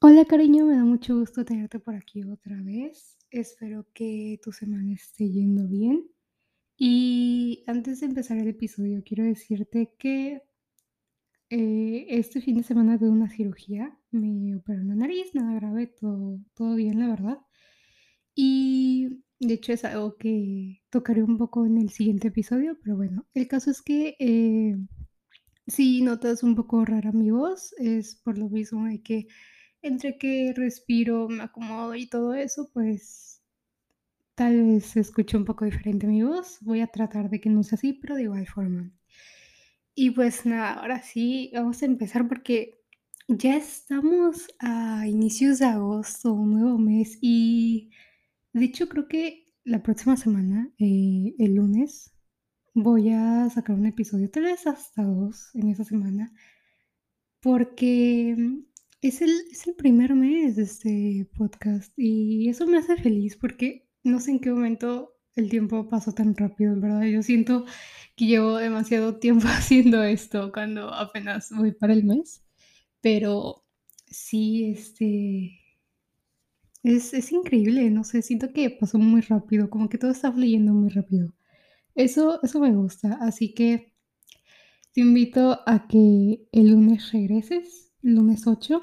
Hola cariño, me da mucho gusto tenerte por aquí otra vez. Espero que tu semana esté yendo bien. Y antes de empezar el episodio, quiero decirte que eh, este fin de semana tuve una cirugía, me operaron la nariz, nada grave, todo, todo bien, la verdad. Y de hecho es algo que tocaré un poco en el siguiente episodio, pero bueno, el caso es que eh, si notas un poco rara mi voz, es por lo mismo de que entre que respiro, me acomodo y todo eso, pues tal vez se escuche un poco diferente mi voz. Voy a tratar de que no sea así, pero de igual forma. Y pues nada, ahora sí, vamos a empezar porque ya estamos a inicios de agosto, un nuevo mes, y de hecho creo que la próxima semana, eh, el lunes, voy a sacar un episodio, tal vez hasta dos en esa semana, porque es el, es el primer mes de este podcast y eso me hace feliz porque no sé en qué momento el tiempo pasó tan rápido, verdad. Yo siento que llevo demasiado tiempo haciendo esto cuando apenas voy para el mes, pero sí, este, es, es increíble, no sé, siento que pasó muy rápido, como que todo está fluyendo muy rápido. Eso, eso me gusta, así que te invito a que el lunes regreses, lunes 8,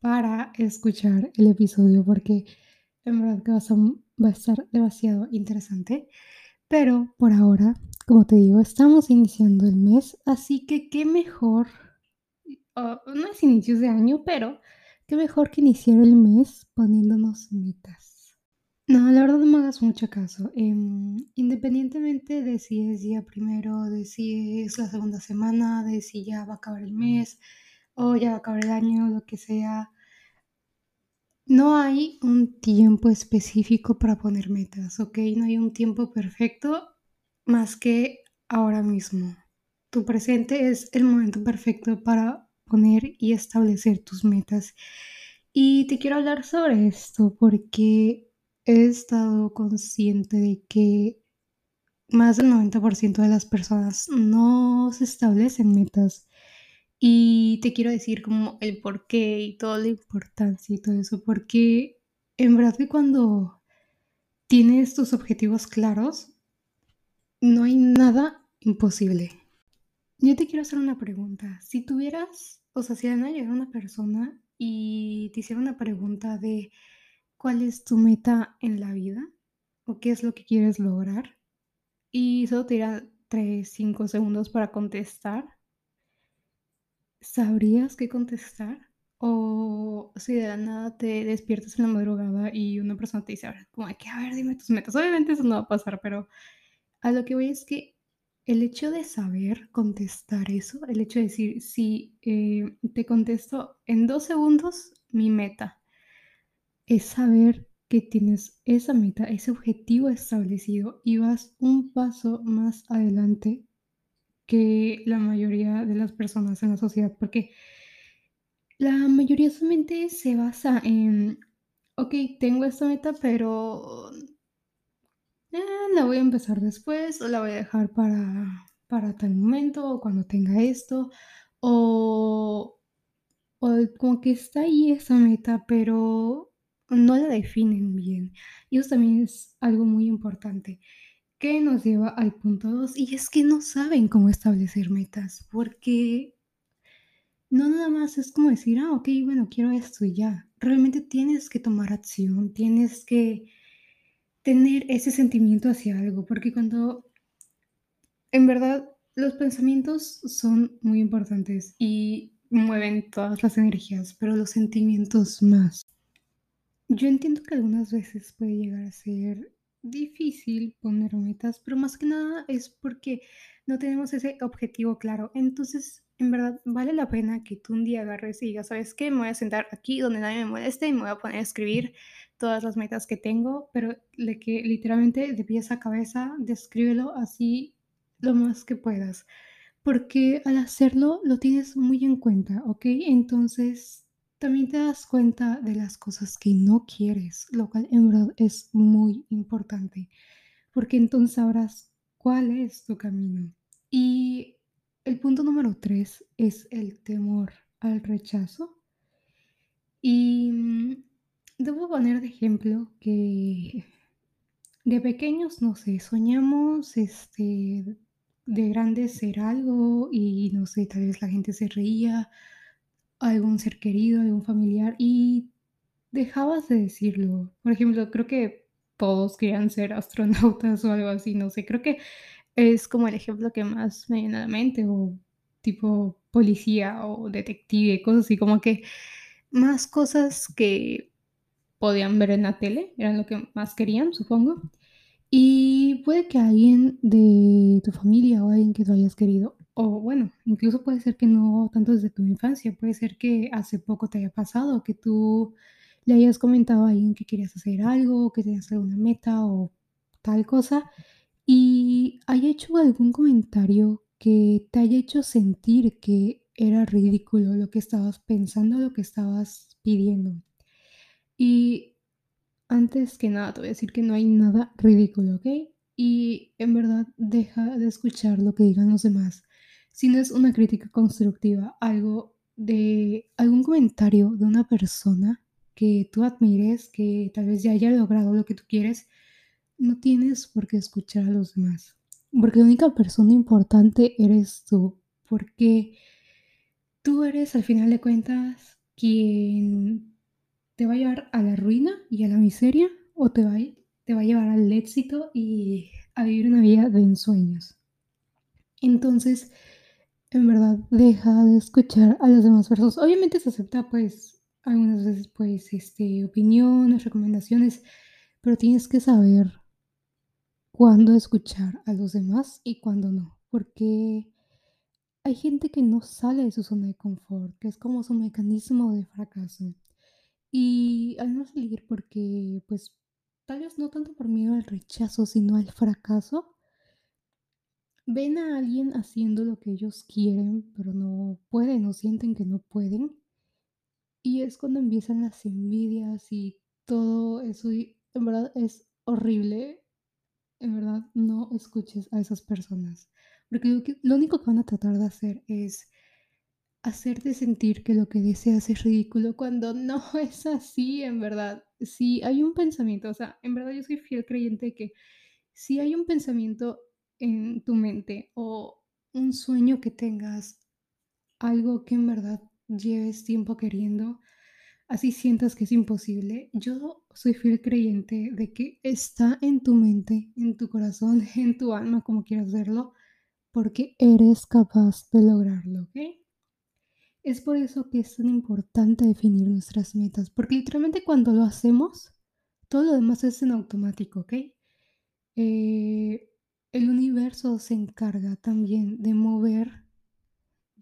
para escuchar el episodio porque en verdad que va a, estar demasiado interesante. Pero por ahora, como te digo, estamos iniciando el mes, así que qué mejor, no es inicios de año, pero qué mejor que iniciar el mes poniéndonos metas. No, la verdad no me hagas mucho caso. em, independientemente de si es día primero, de si es la segunda semana, de si ya va a acabar el mes o ya va a acabar el año, lo que sea, No hay un tiempo específico para poner metas, ¿ok? No hay un tiempo perfecto más que ahora mismo. Tu presente es el momento perfecto para poner y establecer tus metas. Y te quiero hablar sobre esto porque he estado consciente de que más del 90% de las personas no se establecen metas. Y te quiero decir como el por qué y toda la importancia y todo eso, porque en verdad que cuando tienes tus objetivos claros, no hay nada imposible. Yo te quiero hacer una pregunta. Si tuvieras, o sea, si a llegara una persona y te hiciera una pregunta de cuál es tu meta en la vida o qué es lo que quieres lograr, y solo te diera 3, 5 segundos para contestar, ¿Sabrías qué contestar? O si de nada te despiertas en la madrugada y una persona te dice, a ver, como que, a dime tus metas. Obviamente eso no va a pasar, pero a lo que voy es que el hecho de saber contestar eso, el hecho de decir, si eh, te contesto en dos segundos, mi meta, es saber que tienes esa meta, ese objetivo establecido y vas un paso más adelante que la mayoría de las personas en la sociedad, porque la mayoría solamente se basa en, ok, tengo esta meta, pero eh, la voy a empezar después o la voy a dejar para, para tal momento o cuando tenga esto, o, o como que está ahí esa meta, pero no la definen bien. Y eso también es algo muy importante que nos lleva al punto 2 y es que no saben cómo establecer metas, porque no nada más es como decir, ah, ok, bueno, quiero esto y ya. Realmente tienes que tomar acción, tienes que tener ese sentimiento hacia algo, porque cuando en verdad los pensamientos son muy importantes y mueven todas las energías, pero los sentimientos más. Yo entiendo que algunas veces puede llegar a ser difícil poner metas, pero más que nada es porque no tenemos ese objetivo claro. Entonces, en verdad, vale la pena que tú un día agarres y digas, ¿sabes qué? Me voy a sentar aquí donde nadie me moleste y me voy a poner a escribir todas las metas que tengo, pero de que literalmente de pies a cabeza, descríbelo así lo más que puedas. Porque al hacerlo lo tienes muy en cuenta, ¿ok? Entonces también te das cuenta de las cosas que no quieres, lo cual en verdad es muy importante, porque entonces sabrás cuál es tu camino. Y el punto número tres es el temor al rechazo. Y, mm, debo poner de ejemplo que de pequeños, no sé, soñamos, este, de grandes ser algo y, no sé, tal vez la gente se reía, algún ser querido, algún familiar, y dejabas de decirlo. Por ejemplo, creo que todos querían ser astronautas o algo así, no sé, creo que es como el ejemplo que más me viene a la mente, o tipo policía o detective, cosas así, como que más cosas que podían ver en la tele, eran lo que más querían, supongo. Y puede que alguien de tu familia o alguien que tú hayas querido, o bueno, incluso puede ser que no tanto desde tu infancia, puede ser que hace poco te haya pasado, que tú le hayas comentado a alguien que querías hacer algo, que tenías alguna meta o tal cosa, y haya hecho algún comentario que te haya hecho sentir que era ridículo lo que estabas pensando, lo que estabas pidiendo. Y antes que nada, te voy a decir que no hay nada ridículo, ¿ok? Y en verdad, deja de escuchar lo que digan los demás. Si no es una crítica constructiva, algo de algún comentario de una persona que tú admires, que tal vez ya haya logrado lo que tú quieres, no tienes por qué escuchar a los demás. Porque la única persona importante eres tú. Porque tú eres, al final de cuentas, quien te va a llevar a la ruina y a la miseria o te va, te va a llevar al éxito y a vivir una vida de ensueños. Entonces, en verdad, deja de escuchar a las demás personas. Obviamente se acepta, pues, algunas veces, pues, este, opiniones, recomendaciones, pero tienes que saber cuándo escuchar a los demás y cuándo no, porque hay gente que no sale de su zona de confort, que es como su mecanismo de fracaso. Y al no salir porque, pues, tal vez no tanto por miedo al rechazo, sino al fracaso, ven a alguien haciendo lo que ellos quieren, pero no pueden o sienten que no pueden. Y es cuando empiezan las envidias y todo eso. En verdad es horrible. En verdad, no escuches a esas personas. Porque lo, lo único que van a tratar de hacer es hacerte sentir que lo que deseas es ridículo cuando no es así, en verdad. Si hay un pensamiento, o sea, en verdad yo soy fiel creyente de que si hay un pensamiento en tu mente o un sueño que tengas, algo que en verdad lleves tiempo queriendo, así sientas que es imposible, yo soy fiel creyente de que está en tu mente, en tu corazón, en tu alma, como quieras verlo, porque eres capaz de lograrlo, ¿ok? Es por eso que es tan importante definir nuestras metas, porque literalmente cuando lo hacemos, todo lo demás es en automático, ¿ok? Eh, el universo se encarga también de mover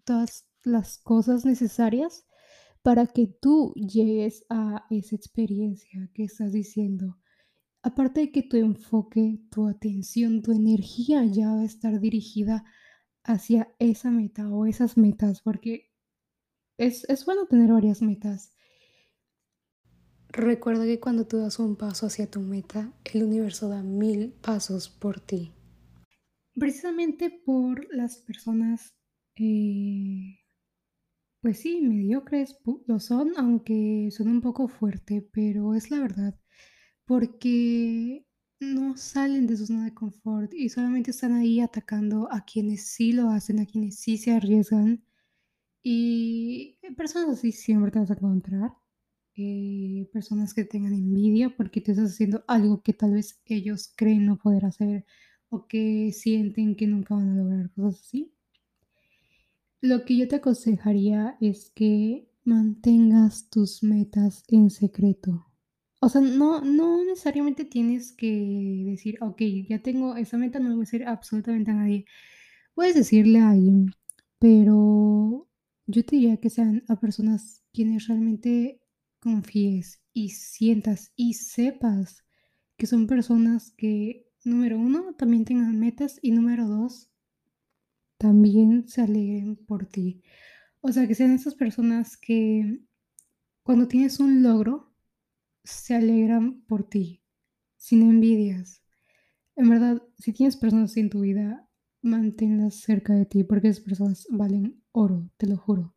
todas las cosas necesarias para que tú llegues a esa experiencia que estás diciendo. Aparte de que tu enfoque, tu atención, tu energía ya va a estar dirigida hacia esa meta o esas metas, porque es, es bueno tener varias metas. Recuerda que cuando tú das un paso hacia tu meta, el universo da mil pasos por ti. Precisamente por las personas, eh, pues sí, mediocres lo son, aunque son un poco fuerte, pero es la verdad, porque no salen de su zona de confort y solamente están ahí atacando a quienes sí lo hacen, a quienes sí se arriesgan y personas así siempre te vas a encontrar. eh, personas que tengan envidia porque tú estás haciendo algo que tal vez ellos creen no poder hacer o que sienten que nunca van a lograr, cosas así. Lo que yo te aconsejaría es que mantengas tus metas en secreto. O sea, no, no necesariamente tienes que decir, ok, ya tengo esa meta, no voy a decir absolutamente a nadie. Puedes decirle a alguien, pero yo te diría que sean a personas quienes realmente confíes y sientas y sepas que son personas que, número uno, también tengan metas y número dos, también se alegren por ti. O sea, que sean esas personas que cuando tienes un logro, se alegran por ti, sin envidias. En verdad, si tienes personas en tu vida, manténlas cerca de ti porque esas personas valen oro, te lo juro.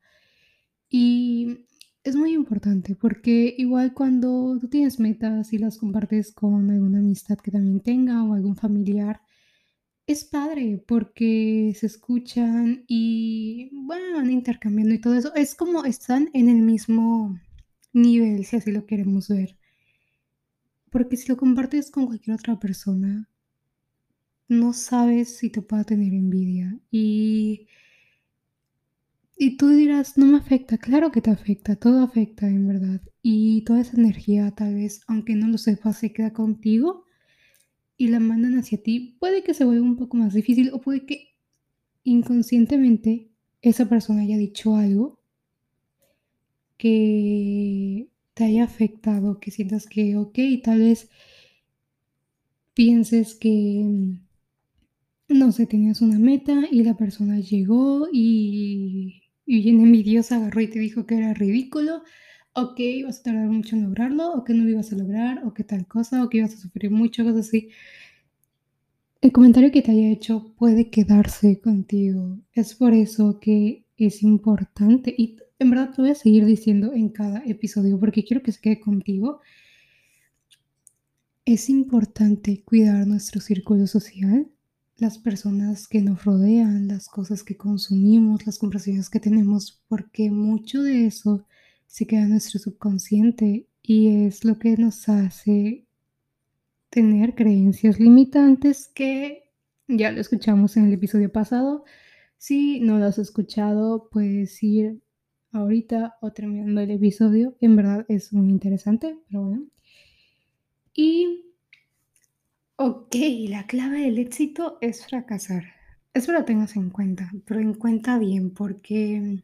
Y es muy importante porque igual cuando tú tienes metas y las compartes con alguna amistad que también tenga o algún familiar, es padre porque se escuchan y bueno, van intercambiando y todo eso. Es como están en el mismo nivel, si así lo queremos ver. Porque si lo compartes con cualquier otra persona, no sabes si te pueda tener envidia. Y y tú dirás: "No me afecta". Claro que te afecta, todo afecta, en verdad. Y toda esa energía, tal vez, aunque no lo sepas, se queda contigo y la mandan hacia ti. Puede que se vuelva un poco más difícil, o puede que inconscientemente esa persona haya dicho algo que te haya afectado, que sientas que, okey, tal vez pienses que, no sé, tenías una meta y la persona llegó y y bien envidiosa agarró y te dijo que era ridículo, o que ibas a tardar mucho en lograrlo, o que no lo ibas a lograr, o que tal cosa, o que ibas a sufrir mucho, cosas así. El comentario que te haya hecho puede quedarse contigo. Es por eso que es importante, y en verdad te voy a seguir diciendo en cada episodio, porque quiero que se quede contigo. Es importante cuidar nuestro círculo social, las personas que nos rodean, las cosas que consumimos, las conversaciones que tenemos, porque mucho de eso se queda en nuestro subconsciente y es lo que nos hace tener creencias limitantes que ya lo escuchamos en el episodio pasado. Si no lo has escuchado, puedes ir ahorita o terminando el episodio. En verdad es muy interesante, pero bueno. Y Ok, la clave del éxito es fracasar. Eso lo tengas en cuenta, pero en cuenta bien, porque,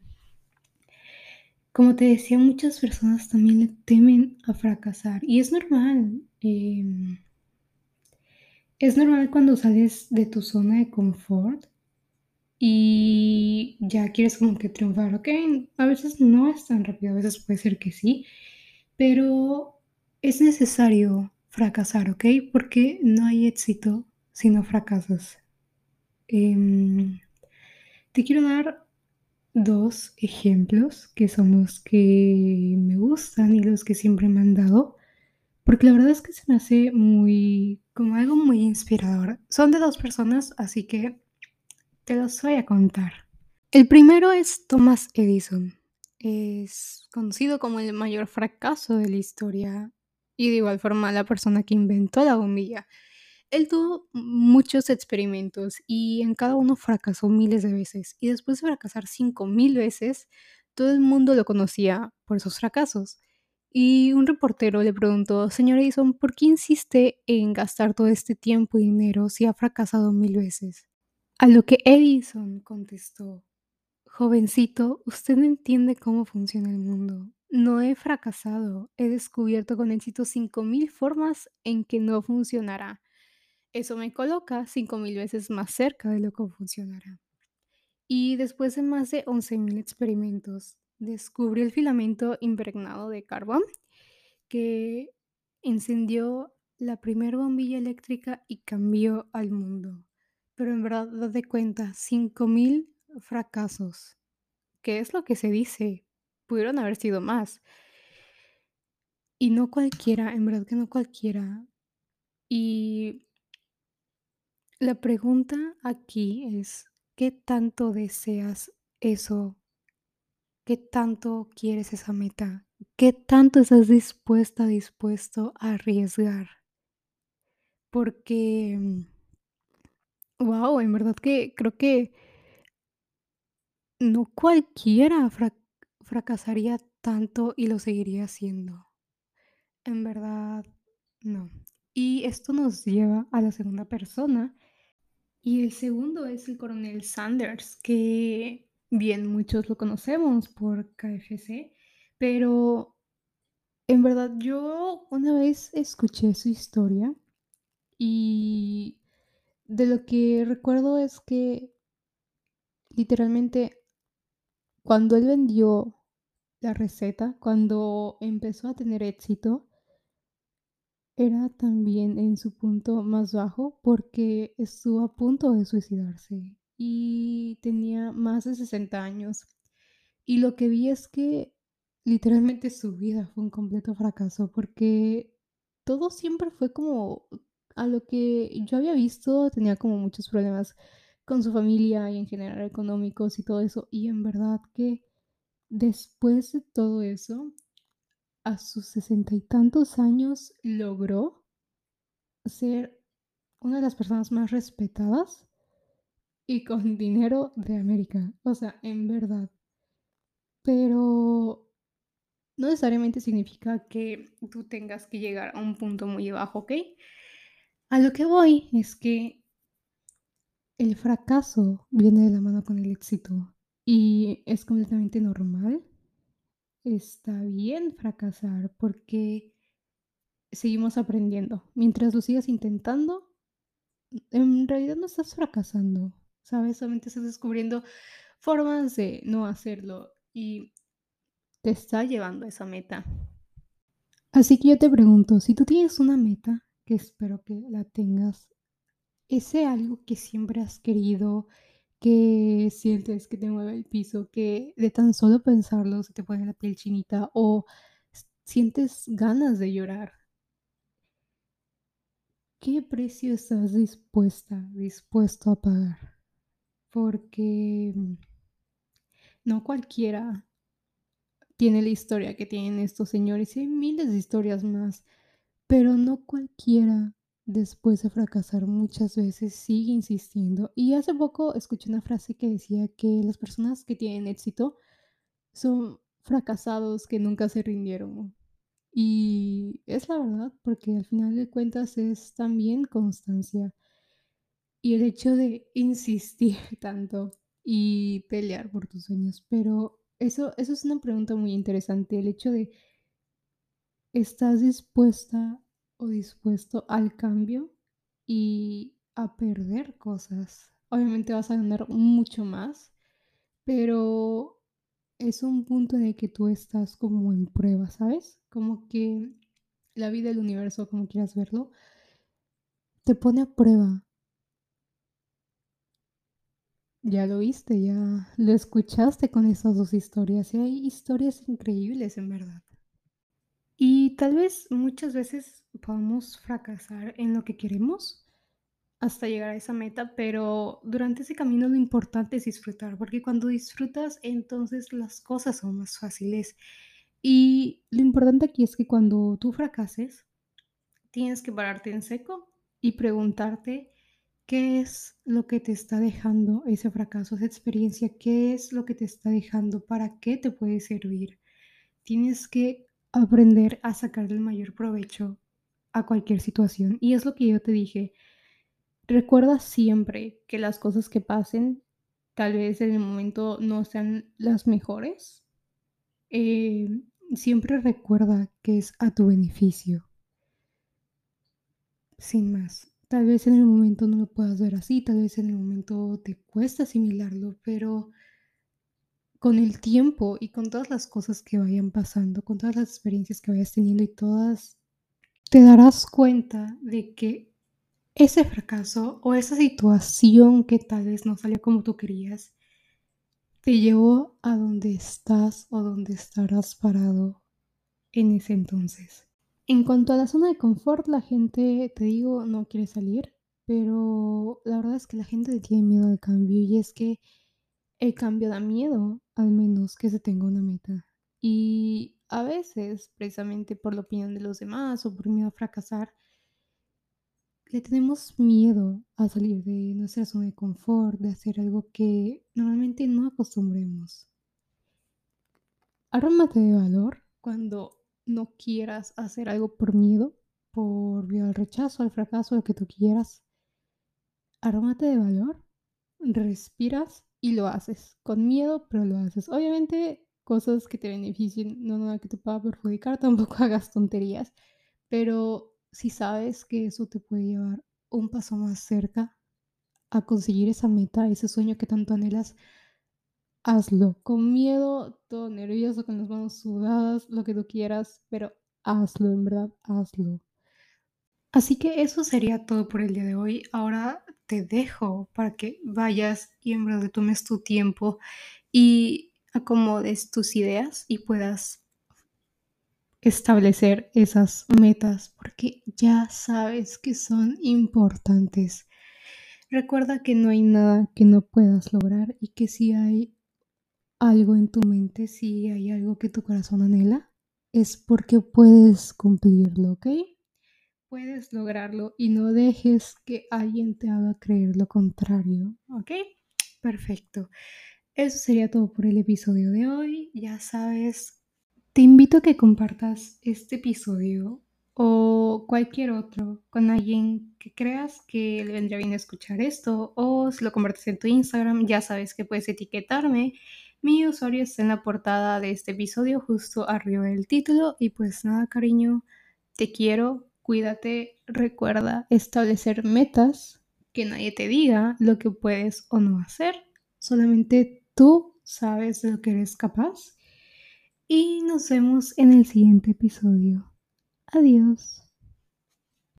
como te decía, muchas personas también le temen a fracasar y es normal. em, es normal cuando sales de tu zona de confort y ya quieres como que triunfar, ¿ok? A veces no es tan rápido, a veces puede ser que sí, pero es necesario fracasar, ¿ok? Porque no hay éxito si no fracasas. Em, te quiero dar dos ejemplos que son los que me gustan y los que siempre me han dado, porque la verdad es que se me hace muy, como algo muy inspirador. Son de dos personas, así que te los voy a contar. El primero es Thomas Edison. Es conocido como el mayor fracaso de la historia y de igual forma la persona que inventó la bombilla. Él tuvo muchos experimentos y en cada uno fracasó miles de veces. Y después de fracasar cinco mil veces, todo el mundo lo conocía por esos fracasos. Y un reportero le preguntó, señor Edison, ¿por qué insiste en gastar todo este tiempo y dinero si ha fracasado mil veces? A lo que Edison contestó, jovencito, usted no entiende cómo funciona el mundo. No he fracasado, he descubierto con éxito 5000 formas en que no funcionará. Eso me coloca 5000 veces más cerca de lo que funcionará. Y después de más de 11.000 experimentos, descubrió el filamento impregnado de carbón que encendió la primera bombilla eléctrica y cambió al mundo. Pero en verdad, date cuenta, 5000 fracasos. ¿Qué es lo que se dice? Pudieron haber sido más. Y no cualquiera, en verdad que no cualquiera. Y la pregunta aquí es, ¿qué tanto deseas eso? ¿Qué tanto quieres esa meta? ¿Qué tanto estás dispuesta, dispuesto a arriesgar? Porque, wow, en verdad que creo que no cualquiera fra- fracasaría tanto y lo seguiría haciendo. En verdad, no. Y esto nos lleva a la segunda persona. Y el segundo es el coronel Sanders, que bien muchos lo conocemos por KFC, pero en verdad yo una vez escuché su historia y de lo que recuerdo es que literalmente cuando él vendió la receta, cuando empezó a tener éxito, era también en su punto más bajo porque estuvo a punto de suicidarse y tenía más de 60 años. Y lo que vi es que literalmente su vida fue un completo fracaso, porque todo siempre fue como a lo que yo había visto, tenía como muchos problemas con su familia y en general económicos y todo eso, y en verdad que después de todo eso, a sus sesenta y tantos años logró ser una de las personas más respetadas y con dinero de América, o sea, en verdad. Pero no necesariamente significa que tú tengas que llegar a un punto muy bajo, ¿ok? A lo que voy es que el fracaso viene de la mano con el éxito y es completamente normal. Está bien fracasar porque seguimos aprendiendo. Mientras lo sigas intentando, en realidad no estás fracasando, ¿sabes? Solamente estás descubriendo formas de no hacerlo y te está llevando a esa meta. Así que yo te pregunto, si tú tienes una meta, que espero que la tengas, ese algo que siempre has querido, que sientes que te mueve el piso, que de tan solo pensarlo se te pone la piel chinita o sientes ganas de llorar. ¿Qué precio estás dispuesta, dispuesto a pagar? Porque no cualquiera tiene la historia que tienen estos señores y hay miles de historias más, pero no cualquiera después de fracasar muchas veces sigue insistiendo. Y hace poco escuché una frase que decía que las personas que tienen éxito son fracasados que nunca se rindieron. Y es la verdad, porque al final de cuentas es también constancia. Y el hecho de insistir tanto y pelear por tus sueños. Pero eso, eso es una pregunta muy interesante, el hecho de, ¿estás dispuesta o dispuesto al cambio y a perder cosas? Obviamente vas a ganar mucho más, pero es un punto en el que tú estás como en prueba, ¿sabes? Como que la vida, el universo, como quieras verlo, te pone a prueba ya lo viste, ya lo escuchaste con esas dos historias y hay historias increíbles en verdad. Y tal vez muchas veces podamos fracasar en lo que queremos hasta llegar a esa meta, pero durante ese camino lo importante es disfrutar, porque cuando disfrutas entonces las cosas son más fáciles. Y lo importante aquí es que cuando tú fracases, tienes que pararte en seco y preguntarte ¿Qué es lo que te está dejando ese fracaso, esa experiencia? ¿Qué es lo que te está dejando? ¿Para qué te puede servir? Tienes que aprender a sacar el mayor provecho a cualquier situación. Y es lo que yo te dije. Recuerda siempre que las cosas que pasen, tal vez en el momento no sean las mejores. Eh, siempre recuerda que es a tu beneficio. Sin más. Tal vez en el momento no lo puedas ver así, tal vez en el momento te cuesta asimilarlo, pero con el tiempo y con todas las cosas que vayan pasando, con todas las experiencias que vayas teniendo y todas, te darás cuenta de que ese fracaso o esa situación que tal vez no salió como tú querías, te llevó a donde estás o donde estarás parado en ese entonces. En cuanto a la zona de confort, la gente, te digo, no quiere salir, pero la verdad es que la gente tiene miedo al cambio y es que el cambio da miedo, al menos que se tenga una meta. Y a veces, precisamente por la opinión de los demás o por miedo a fracasar, le tenemos miedo a salir de nuestra zona de confort, de hacer algo que normalmente no acostumbremos. Arrómate de valor cuando no quieras hacer algo por miedo, por miedo al rechazo, al fracaso, lo que tú quieras, arómate de valor, respiras y lo haces. Con miedo, pero lo haces. Obviamente, cosas que te beneficien, no nada que te pueda perjudicar, tampoco hagas tonterías, pero si sabes que eso te puede llevar un paso más cerca a conseguir esa meta, ese sueño que tanto anhelas, hazlo. Con miedo, todo nervioso, con las manos sudadas, lo que tú quieras, pero hazlo, en verdad, hazlo. Así que eso sería todo por el día de hoy. Ahora te dejo para que vayas y en verdad tomes tu tiempo y acomodes tus ideas y puedas establecer esas metas porque ya sabes que son importantes. Recuerda que no hay nada que no puedas lograr y que si hay algo en tu mente, si hay algo que tu corazón anhela, es porque puedes cumplirlo, ¿ok? Puedes lograrlo y no dejes que alguien te haga creer lo contrario, ¿ok? Perfecto. Eso sería todo por el episodio de hoy. Ya sabes, te invito a que compartas este episodio o cualquier otro con alguien que creas que le vendría bien escuchar esto o si lo compartes en tu Instagram, ya sabes que puedes etiquetarme. Mi usuario está en la portada de este episodio justo arriba del título y pues nada, cariño, te quiero, cuídate, recuerda establecer metas, que nadie te diga lo que puedes o no hacer, solamente tú sabes de lo que eres capaz. Y nos vemos en el siguiente episodio. Adiós.